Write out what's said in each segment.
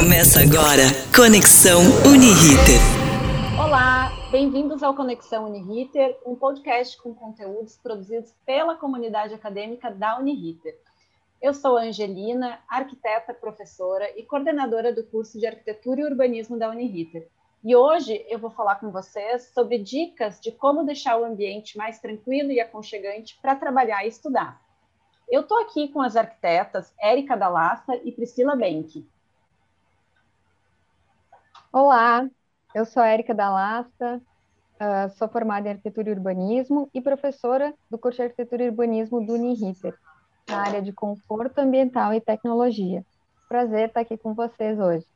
Começa agora Conexão Uniriter. Olá, bem-vindos ao Conexão Uniriter, um podcast com conteúdos produzidos pela comunidade acadêmica da Uniriter. Eu sou Angelina, arquiteta, professora e coordenadora do curso de Arquitetura e Urbanismo da Uniriter. E hoje eu vou falar com vocês sobre dicas de como deixar o ambiente mais tranquilo e aconchegante para trabalhar e estudar. Eu estou aqui com as arquitetas Érica Dalassa e Priscila Benck. Olá, eu sou Érica Dalassa, uh, sou formada em Arquitetura e Urbanismo e professora do curso de Arquitetura e Urbanismo do Uniriter, na área de conforto ambiental e tecnologia. Prazer estar aqui com vocês hoje.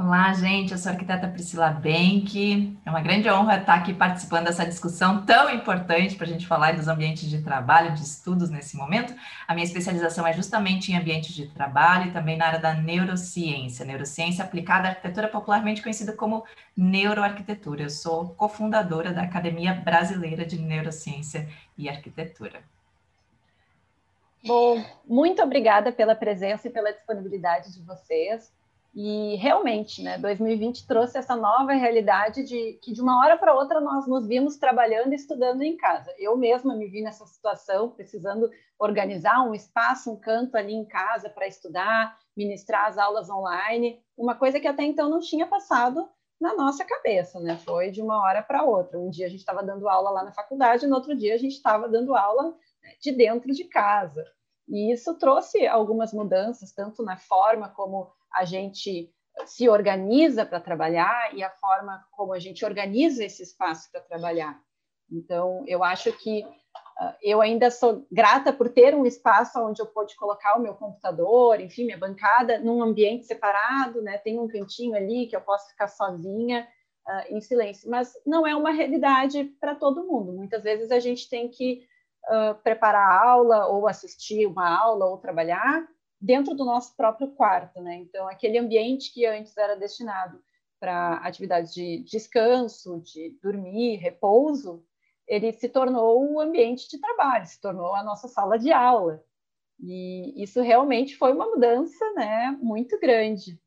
Olá, gente. Eu sou a arquiteta Priscila Benck. É uma grande honra estar aqui participando dessa discussão tão importante para a gente falar dos ambientes de trabalho, de estudos nesse momento. A minha especialização é justamente em ambientes de trabalho e também na área da neurociência, neurociência aplicada à arquitetura, popularmente conhecida como neuroarquitetura. Eu sou cofundadora da Academia Brasileira de Neurociência e Arquitetura. Bom, muito obrigada pela presença e pela disponibilidade de vocês. E realmente, né, 2020 trouxe essa nova realidade de que de uma hora para outra nós nos vimos trabalhando e estudando em casa. Eu mesma me vi nessa situação, precisando organizar um espaço, um canto ali em casa para estudar, ministrar as aulas online, uma coisa que até então não tinha passado na nossa cabeça, né? Foi de uma hora para outra. Um dia a gente estava dando aula lá na faculdade, no outro dia a gente estava dando aula né, de dentro de casa. E isso trouxe algumas mudanças, tanto na forma como a gente se organiza para trabalhar e a forma como a gente organiza esse espaço para trabalhar. Então, eu acho que uh, eu ainda sou grata por ter um espaço onde eu pude colocar o meu computador, enfim, minha bancada, num ambiente separado, né? Tem um cantinho ali que eu posso ficar sozinha, uh, em silêncio. Mas não é uma realidade para todo mundo. Muitas vezes a gente tem que uh, preparar a aula, ou assistir uma aula, ou trabalhar, dentro do nosso próprio quarto, né? Então, aquele ambiente que antes era destinado para atividades de descanso, de dormir, repouso, ele se tornou o um ambiente de trabalho, se tornou a nossa sala de aula. E isso realmente foi uma mudança, né, muito grande.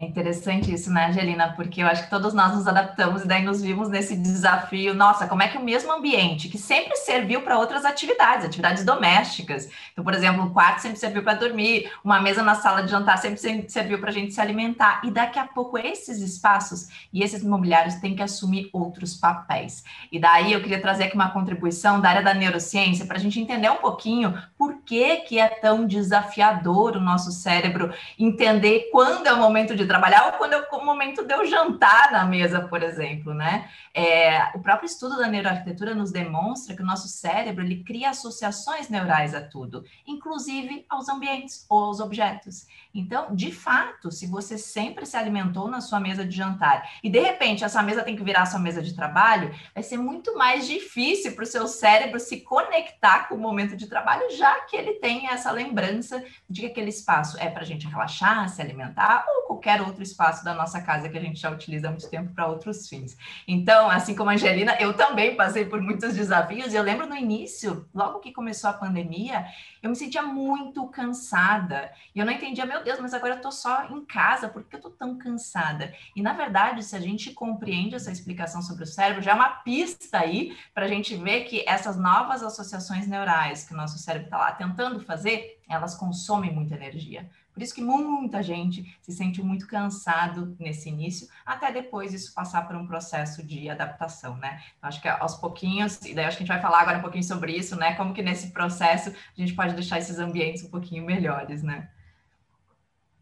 É interessante isso, né, Angelina? Porque eu acho que todos nós nos adaptamos e daí nos vimos nesse desafio. Nossa, como é que o mesmo ambiente, que sempre serviu para outras atividades, atividades domésticas. Então, por exemplo, um quarto sempre serviu para dormir, uma mesa na sala de jantar sempre serviu para a gente se alimentar. E daqui a pouco esses espaços e esses imobiliários têm que assumir outros papéis. E daí eu queria trazer aqui uma contribuição da área da neurociência para a gente entender um pouquinho por que, que é tão desafiador o nosso cérebro entender quando é o momento de trabalhar ou quando é o momento de eu jantar na mesa, por exemplo, né? É, o próprio estudo da neuroarquitetura nos demonstra que o nosso cérebro ele cria associações neurais a tudo, inclusive aos ambientes ou aos objetos. Então, de fato, se você sempre se alimentou na sua mesa de jantar e de repente essa mesa tem que virar sua mesa de trabalho, vai ser muito mais difícil para o seu cérebro se conectar com o momento de trabalho, já que ele tem essa lembrança de que aquele espaço é para a gente relaxar, se alimentar ou qualquer outro espaço da nossa casa que a gente já utiliza há muito tempo para outros fins. Então, assim como a Angelina, eu também passei por muitos desafios. Eu lembro no início, logo que começou a pandemia, eu me sentia muito cansada. E eu não entendia, meu Deus, mas agora eu estou só em casa, por que eu estou tão cansada? E na verdade, se a gente compreende essa explicação sobre o cérebro, já é uma pista aí para a gente ver que essas novas associações neurais que o nosso cérebro está lá tentando fazer, elas consomem muita energia. Por isso que muita gente se sente muito cansado nesse início, até depois isso passar por um processo de adaptação, né? Então, acho que aos pouquinhos, e daí acho que a gente vai falar agora um pouquinho sobre isso, né? Como que nesse processo a gente pode deixar esses ambientes um pouquinho melhores, né?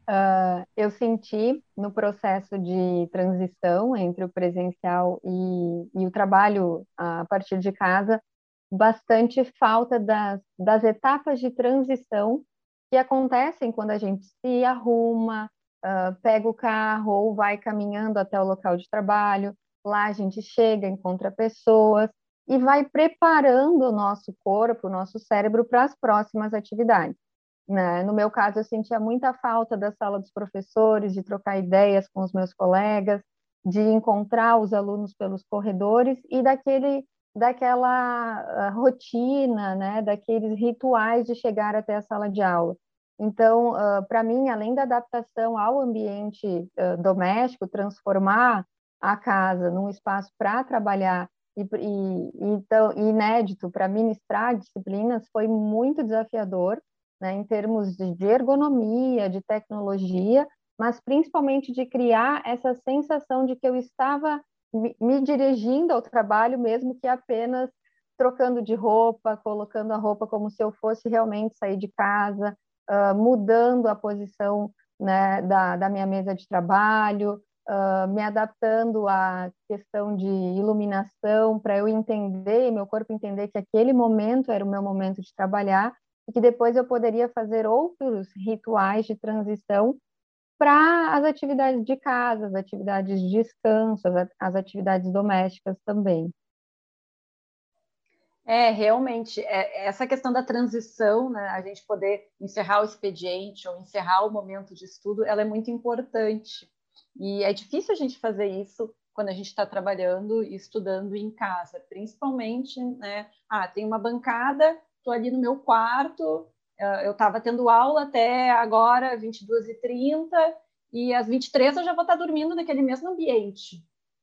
Uh, eu senti no processo de transição entre o presencial e, e o trabalho a partir de casa bastante falta das, das etapas de transição que acontecem quando a gente se arruma, uh, pega o carro ou vai caminhando até o local de trabalho. Lá a gente chega, encontra pessoas e vai preparando o nosso corpo, o nosso cérebro para as próximas atividades. Né? No meu caso, eu sentia muita falta da sala dos professores, de trocar ideias com os meus colegas, de encontrar os alunos pelos corredores e daquele daquela ah, rotina, né, daqueles rituais de chegar até a sala de aula. Então, uh, para mim, além da adaptação ao ambiente uh, doméstico, transformar a casa num espaço para trabalhar e, e, então, inédito para ministrar disciplinas foi muito desafiador, né, em termos de ergonomia, de tecnologia, mas principalmente de criar essa sensação de que eu estava me, me dirigindo ao trabalho, mesmo que apenas trocando de roupa, colocando a roupa como se eu fosse realmente sair de casa, uh, mudando a posição né, da, da minha mesa de trabalho, uh, me adaptando à questão de iluminação para eu entender, meu corpo entender que aquele momento era o meu momento de trabalhar e que depois eu poderia fazer outros rituais de transição para as atividades de casa, as atividades de descanso, as, atividades domésticas também. É, realmente, é, essa questão da transição, né, a gente poder encerrar o expediente ou encerrar o momento de estudo, ela é muito importante. E é difícil a gente fazer isso quando a gente está trabalhando e estudando em casa, principalmente, né? Ah, tem uma bancada, estou ali no meu quarto, eu estava tendo aula até agora, 22h30, e às 23 eu já vou estar tá dormindo naquele mesmo ambiente.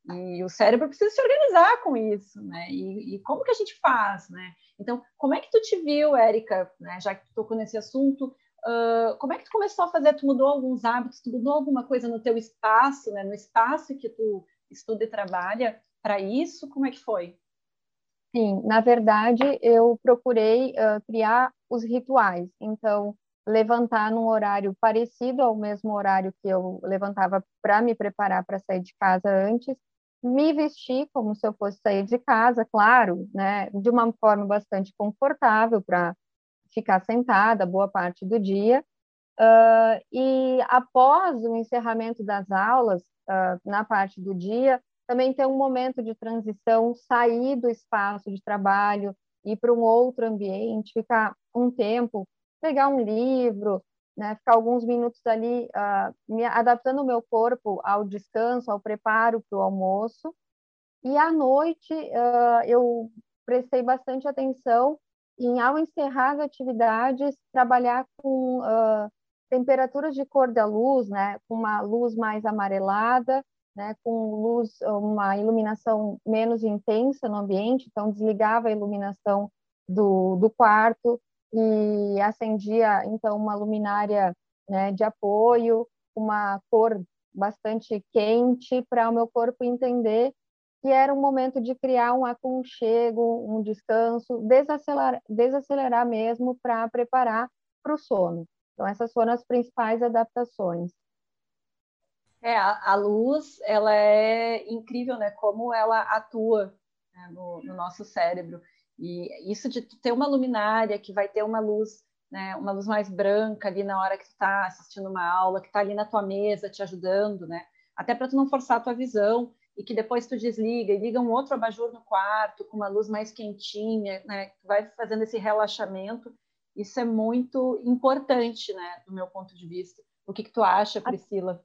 E o cérebro precisa se organizar com isso, né? E, e, como que a gente faz, né? Então, como é que tu te viu, Érica, né? já que tu tocou nesse assunto, uh, como é que tu começou a fazer? Tu mudou alguns hábitos, tu mudou alguma coisa no teu espaço, né? No espaço que tu estuda e trabalha para isso? Como é que foi? Sim, na verdade, eu procurei uh, criar os rituais. Então, levantar num horário parecido ao mesmo horário que eu levantava para me preparar para sair de casa antes, me vestir como se eu fosse sair de casa, claro, né, de uma forma bastante confortável para ficar sentada boa parte do dia. Uh, e após o encerramento das aulas, uh, na parte do dia, também ter um momento de transição, sair do espaço de trabalho, ir para um outro ambiente, ficar um tempo, pegar um livro, né, ficar alguns minutos ali uh, me adaptando o meu corpo ao descanso, ao preparo para o almoço. E à noite uh, eu prestei bastante atenção em, ao encerrar as atividades, trabalhar com uh, temperaturas de cor da luz, né, com uma luz mais amarelada, né, com luz, uma iluminação menos intensa no ambiente, então desligava a iluminação do, do quarto e acendia então uma luminária né, de apoio, uma cor bastante quente para o meu corpo entender que era um momento de criar um aconchego, um descanso, desacelerar, desacelerar mesmo para preparar para o sono. Então essas foram as principais adaptações. É, a, a, luz, ela é incrível, né? Como ela atua né, no, no, nosso cérebro. E isso de ter uma luminária que vai ter uma luz, né? Uma luz mais branca ali na hora que tu está assistindo uma aula, que está ali na tua mesa te ajudando, né? Até para tu não forçar a tua visão e que depois tu desliga e liga um outro abajur no quarto com uma luz mais quentinha, né? Vai fazendo esse relaxamento. Isso é muito importante, né? Do meu ponto de vista. O que, que tu acha, Priscila?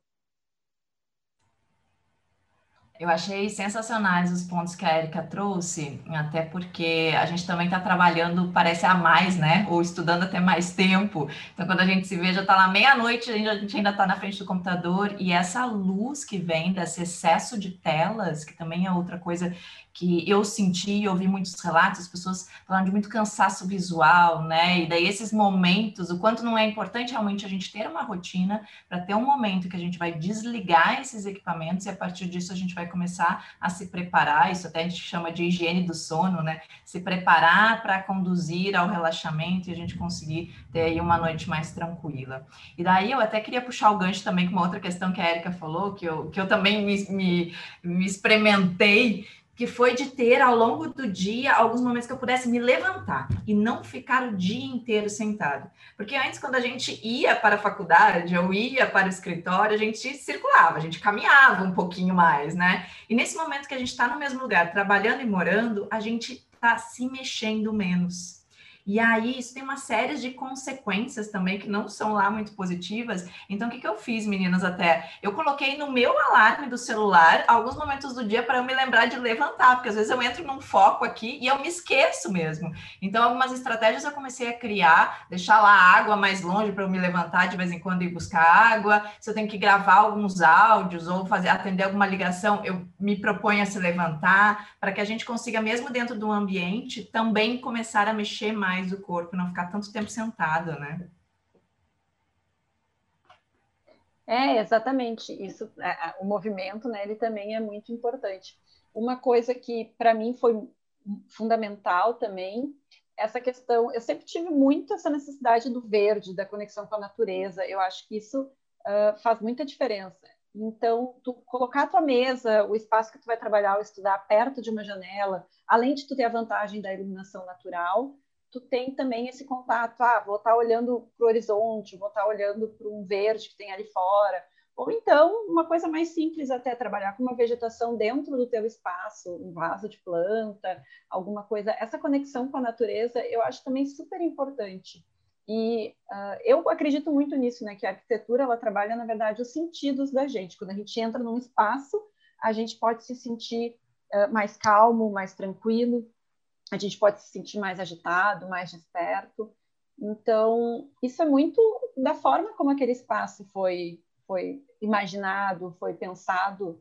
Eu achei sensacionais os pontos que a Erika trouxe, até porque a gente também está trabalhando, parece a mais, né? Ou estudando até mais tempo. Então, quando a gente se vê, já está lá meia-noite, a gente ainda está na frente do computador, e essa luz que vem desse excesso de telas, que também é outra coisa que eu senti ouvi muitos relatos, as pessoas falando de muito cansaço visual, né? E daí esses momentos, o quanto não é importante realmente a gente ter uma rotina para ter um momento que a gente vai desligar esses equipamentos e a partir disso a gente vai começar a se preparar, isso até a gente chama de higiene do sono, né? Se preparar para conduzir ao relaxamento e a gente conseguir ter aí uma noite mais tranquila. E daí eu até queria puxar o gancho também com uma outra questão que a Erika falou, que eu, que eu também me, me, me experimentei, que foi de ter ao longo do dia alguns momentos que eu pudesse me levantar e não ficar o dia inteiro sentado. Porque antes, quando a gente ia para a faculdade ou ia para o escritório, a gente circulava, a gente caminhava um pouquinho mais, né? E nesse momento que a gente está no mesmo lugar, trabalhando e morando, a gente está se mexendo menos. E aí isso tem uma série de consequências também que não são lá muito positivas. Então, o que, que eu fiz, meninas, até? Eu coloquei no meu alarme do celular alguns momentos do dia para eu me lembrar de levantar, porque às vezes eu entro num foco aqui e eu me esqueço mesmo. Então, algumas estratégias eu comecei a criar, deixar lá a água mais longe para eu me levantar de vez em quando e buscar água. Se eu tenho que gravar alguns áudios ou fazer atender alguma ligação, eu me proponho a se levantar, para que a gente consiga, mesmo dentro do ambiente, também começar a mexer mais o corpo, não ficar tanto tempo sentado, né? É, exatamente. Isso, o movimento, né, ele também é muito importante. Uma coisa que para mim foi fundamental também, essa questão, eu sempre tive muito essa necessidade do verde, da conexão com a natureza. Eu acho que isso uh, faz muita diferença. Então, tu colocar a tua mesa, o espaço que tu vai trabalhar ou estudar perto de uma janela, além de tu ter a vantagem da iluminação natural, tu tem também esse contato, ah, vou estar olhando para o horizonte, vou estar olhando para um verde que tem ali fora, ou então uma coisa mais simples até trabalhar com uma vegetação dentro do teu espaço, um vaso de planta, alguma coisa. Essa conexão com a natureza eu acho também super importante. E uh, eu acredito muito nisso, né? Que a arquitetura ela trabalha na verdade os sentidos da gente. Quando a gente entra num espaço, a gente pode se sentir uh, mais calmo, mais tranquilo, a gente pode se sentir mais agitado, mais desperto. Então, isso é muito da forma como aquele espaço foi, foi imaginado, foi pensado,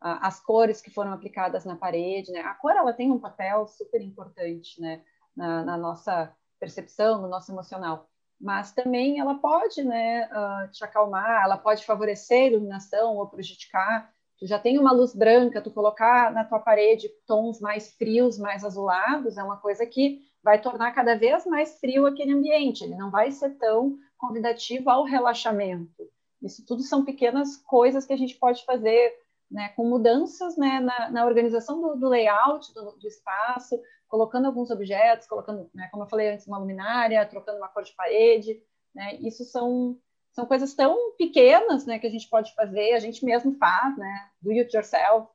as cores que foram aplicadas na parede. Né? A cor ela tem um papel super importante né? na, na nossa percepção, no nosso emocional. Mas também ela pode né, uh, te acalmar, ela pode favorecer a iluminação ou prejudicar tu já tem uma luz branca, tu colocar na tua parede tons mais frios, mais azulados, é uma coisa que vai tornar cada vez mais frio aquele ambiente, ele não vai ser tão convidativo ao relaxamento. Isso tudo são pequenas coisas que a gente pode fazer né, com mudanças né, na, na, organização do, do layout do, do, espaço, colocando alguns objetos, colocando, né, como eu falei antes, uma luminária, trocando uma cor de parede. Né, isso são são coisas tão pequenas, né, que a gente pode fazer, a gente mesmo faz, né, do it yourself,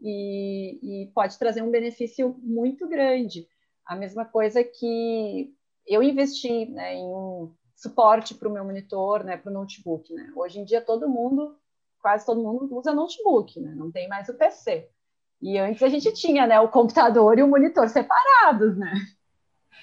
e, e pode trazer um benefício muito grande. A mesma coisa que eu investi né, em um suporte para o meu monitor, né, para o notebook. Né? Hoje em dia todo mundo, quase todo mundo usa notebook, né? não tem mais o PC. E antes a gente tinha né, o computador e o monitor separados, né?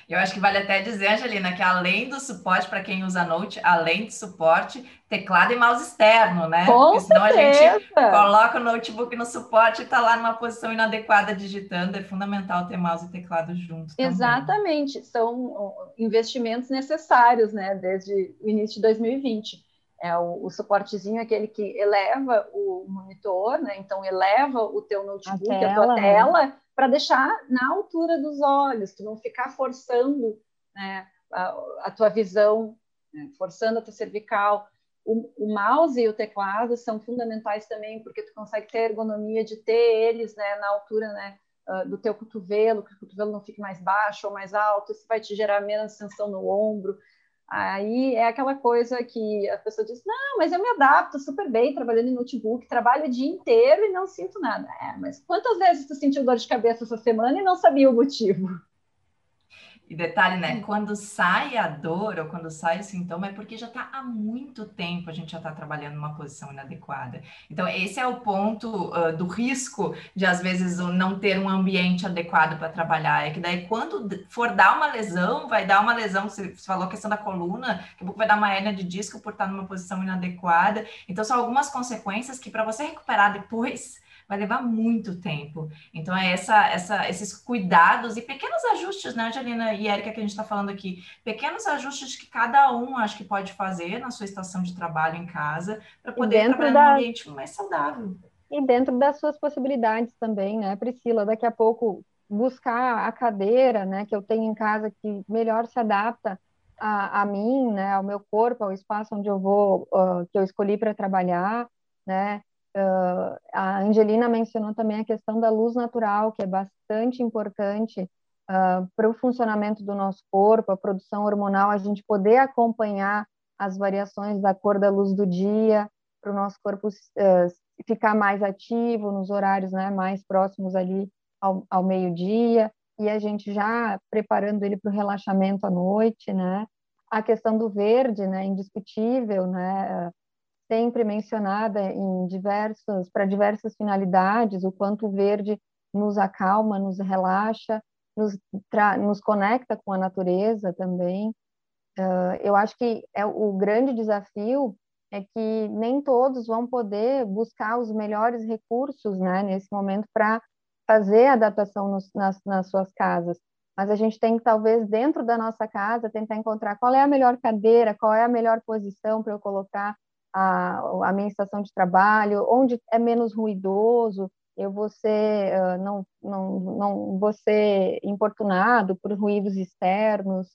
Eu acho que vale até dizer, Angelina, que além do suporte para quem usa Note, além de suporte, teclado e mouse externo, né? Com Porque senão certeza. a gente coloca o notebook no suporte e está lá numa posição inadequada digitando. É fundamental ter mouse e teclado juntos. Exatamente, também. são investimentos necessários, né? Desde o início de 2020. É o, o suportezinho aquele que eleva o monitor, né? Então eleva o teu notebook, a, tela, a tua né? Para deixar na altura dos olhos, tu não ficar forçando né, a, a, tua visão, né, forçando a tua cervical. O, o, mouse e o teclado são fundamentais também, porque tu consegue ter a ergonomia de ter eles né, na altura né, uh, do teu cotovelo, que o cotovelo não fique mais baixo ou mais alto, isso vai te gerar menos tensão no ombro. Aí é aquela coisa que a pessoa diz: não, mas eu me adapto super bem trabalhando em notebook, trabalho o dia inteiro e não sinto nada. É, mas quantas vezes tu sentiu dor de cabeça essa semana e não sabia o motivo? E detalhe, né? Quando sai a dor ou quando sai o sintoma é porque já está há muito tempo a gente já está trabalhando numa posição inadequada. Então, esse é o ponto uh, do risco de, às vezes, não ter um ambiente adequado para trabalhar. É que daí, quando for dar uma lesão, vai dar uma lesão. Você falou a questão da coluna, que vai dar uma hernia de disco por estar numa posição inadequada. Então, são algumas consequências que, para você recuperar depois, vai levar muito tempo. Então, é essa, essa, esses cuidados e pequenos ajustes, né, Angelina e Érica, que a gente está falando aqui, pequenos ajustes que cada um acho que pode fazer na sua estação de trabalho em casa para poder trabalhar da... num ambiente mais saudável. E dentro das suas possibilidades também, né, Priscila? Daqui a pouco buscar a cadeira, né, que eu tenho em casa que melhor se adapta a, a mim, né, ao meu corpo, ao espaço onde eu vou, uh, que eu escolhi para trabalhar, né, Uh, a Angelina mencionou também a questão da luz natural, que é bastante importante uh, para o funcionamento do nosso corpo, a produção hormonal, a gente poder acompanhar as variações da cor da luz do dia, para o nosso corpo uh, ficar mais ativo nos horários né, mais próximos ali ao, ao meio-dia. e a gente já preparando ele para o relaxamento à noite, né? A questão do verde, né? Indiscutível, né? Sempre mencionada em diversos, para diversas finalidades, o quanto o verde nos acalma, nos relaxa, nos, nos conecta com a natureza também. Uh, eu acho que é o grande desafio é que nem todos vão poder buscar os melhores recursos, né, nesse momento para fazer adaptação nos, nas, nas suas casas. Mas a gente tem que, talvez, dentro da nossa casa, tentar encontrar qual é a melhor cadeira, qual é a melhor posição para eu colocar a, a minha estação de trabalho, onde é menos ruidoso, eu vou ser, uh, não, não, não vou ser importunado por ruídos externos,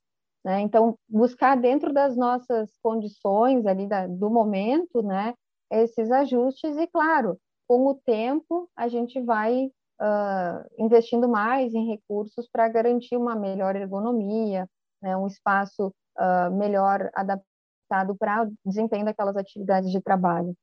né? Então, buscar dentro das nossas condições ali da, do momento, né, esses ajustes e, claro, com o tempo a gente vai uh, investindo mais em recursos para garantir uma melhor ergonomia, né, um espaço uh, melhor adaptado para o desempenho daquelas atividades de trabalho.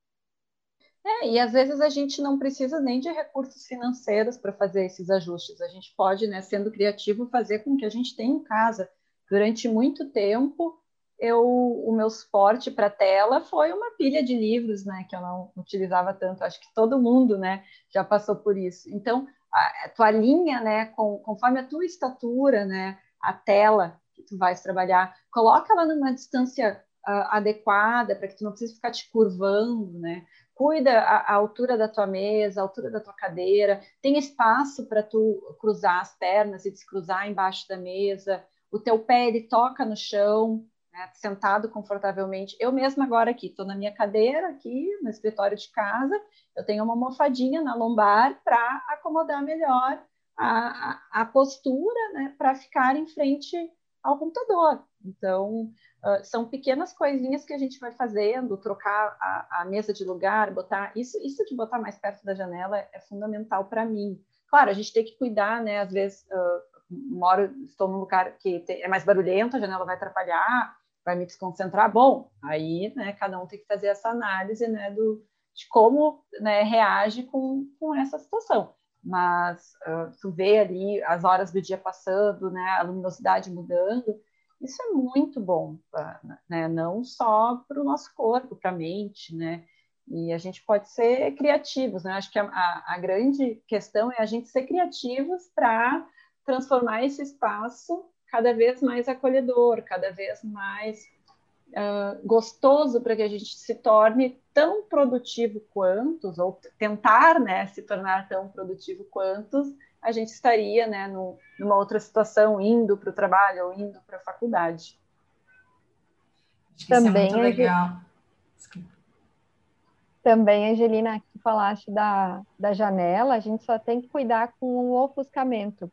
É, e às vezes a gente não precisa nem de recursos financeiros para fazer esses ajustes. A gente pode, né, sendo criativo, fazer com que a gente tenha em casa. Durante muito tempo, eu, o meu suporte para tela foi uma pilha de livros, né, que eu não utilizava tanto. Acho que todo mundo, né, já passou por isso. Então, a, a tua linha, né, com, conforme a tua estatura, né, a tela que tu vais trabalhar, coloca ela numa distância uh, adequada para que tu não precise ficar te curvando, né? cuida a, a, altura da tua mesa, a altura da tua cadeira, tem espaço para tu cruzar as pernas e descruzar embaixo da mesa, o teu pé ele toca no chão, né, sentado confortavelmente. Eu mesma agora aqui, estou na minha cadeira aqui no escritório de casa, eu tenho uma almofadinha na lombar para acomodar melhor a, a, a postura, né, para ficar em frente ao computador. Então, uh, são pequenas coisinhas que a gente vai fazendo, trocar a, a, mesa de lugar, botar isso, isso de botar mais perto da janela é, fundamental para mim. Claro, a gente tem que cuidar, né? Às vezes uh, moro, estou num lugar que tem, é mais barulhento, a janela vai atrapalhar, vai me desconcentrar. Bom, aí, né? Cada um tem que fazer essa análise, né? Do, de como né, reage com, com essa situação mas uh, tu vê ali as horas do dia passando, né, a luminosidade mudando, isso é muito bom, né? não só para o nosso corpo, para a mente, né? E a gente pode ser criativos, né? Acho que a, a, a grande questão é a gente ser criativos para transformar esse espaço cada vez mais acolhedor, cada vez mais uh, gostoso para que a gente se torne tão produtivo quanto, ou tentar né, se tornar tão produtivo quanto a gente estaria né, no, numa outra situação, indo para o trabalho ou indo para a faculdade. Acho que Também isso é muito legal. Também, Angelina, que falaste da, da janela, a gente só tem que cuidar com o ofuscamento,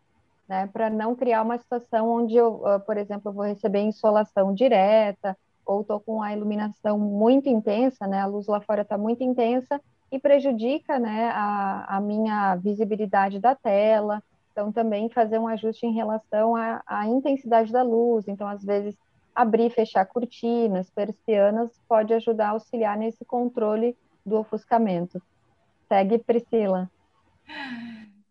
né, para não criar uma situação onde eu, por exemplo, eu vou receber insolação direta, ou estou com a iluminação muito intensa, né, a luz lá fora está muito intensa, e prejudica né, a, a minha visibilidade da tela. Então, também fazer um ajuste em relação à, à intensidade da luz. Então, às vezes, abrir e fechar cortinas, persianas, pode ajudar a auxiliar nesse controle do ofuscamento. Segue, Priscila.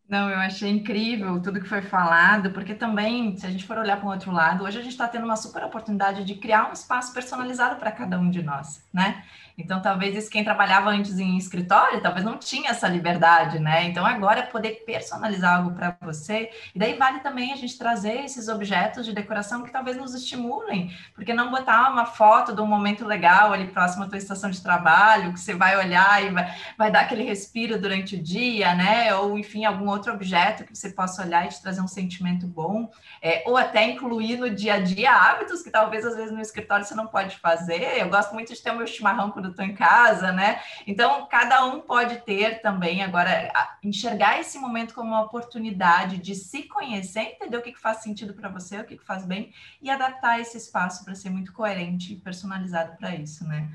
Não, eu achei incrível tudo que foi falado, porque também, se a gente for olhar para o outro lado, hoje a gente está tendo uma super oportunidade de criar um espaço personalizado para cada um de nós, né? Então, talvez isso, quem trabalhava antes em escritório, talvez não tinha essa liberdade, né? Então, agora é poder personalizar algo para você. E daí vale também a gente trazer esses objetos de decoração que talvez nos estimulem, porque não botar uma foto de um momento legal ali próximo à tua estação de trabalho, que você vai olhar e vai, vai dar aquele respiro durante o dia, né? Ou, enfim, algum outro objeto que você possa olhar e te trazer um sentimento bom. É, ou até incluir no dia a dia hábitos que talvez às vezes no escritório você não pode fazer. Eu gosto muito de ter o meu chimarrão quando estou em casa, né? Então, cada um pode ter também agora enxergar esse momento como uma oportunidade de se conhecer, entender o que, que faz sentido para você, o que, que faz bem e adaptar esse espaço para ser muito coerente e personalizado para isso, né?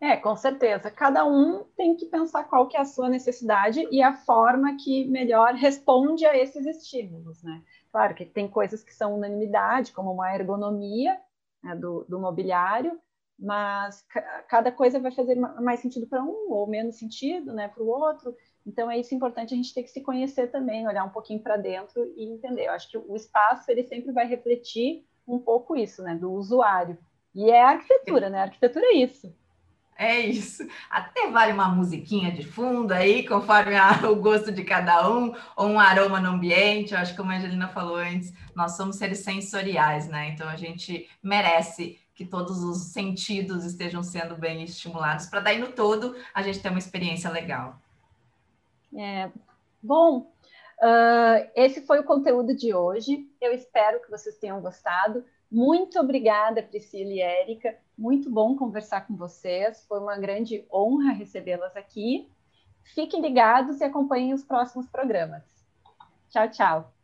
É, com certeza. Cada um tem que pensar qual que é a sua necessidade e a forma que melhor responde a esses estímulos, né? Claro que tem coisas que são unanimidade, como uma ergonomia né, do, do mobiliário, mas cada coisa vai fazer mais sentido para um ou menos sentido, né, para o outro. Então é isso importante a gente ter que se conhecer também, olhar um pouquinho para dentro e entender. Eu acho que o espaço ele sempre vai refletir um pouco isso, né, do usuário. E é a arquitetura, né? A arquitetura é isso. É isso. Até vale uma musiquinha de fundo aí, conforme a, o gosto de cada um, ou um aroma no ambiente. Eu acho que, como a Angelina falou antes, nós somos seres sensoriais, né? Então a gente merece que todos os sentidos estejam sendo bem estimulados, para daí no todo a gente ter uma experiência legal. É, bom, uh, esse foi o conteúdo de hoje. Eu espero que vocês tenham gostado. Muito obrigada, Priscila e Érica. Muito bom conversar com vocês. Foi uma grande honra recebê-las aqui. Fiquem ligados e acompanhem os próximos programas. Tchau, tchau.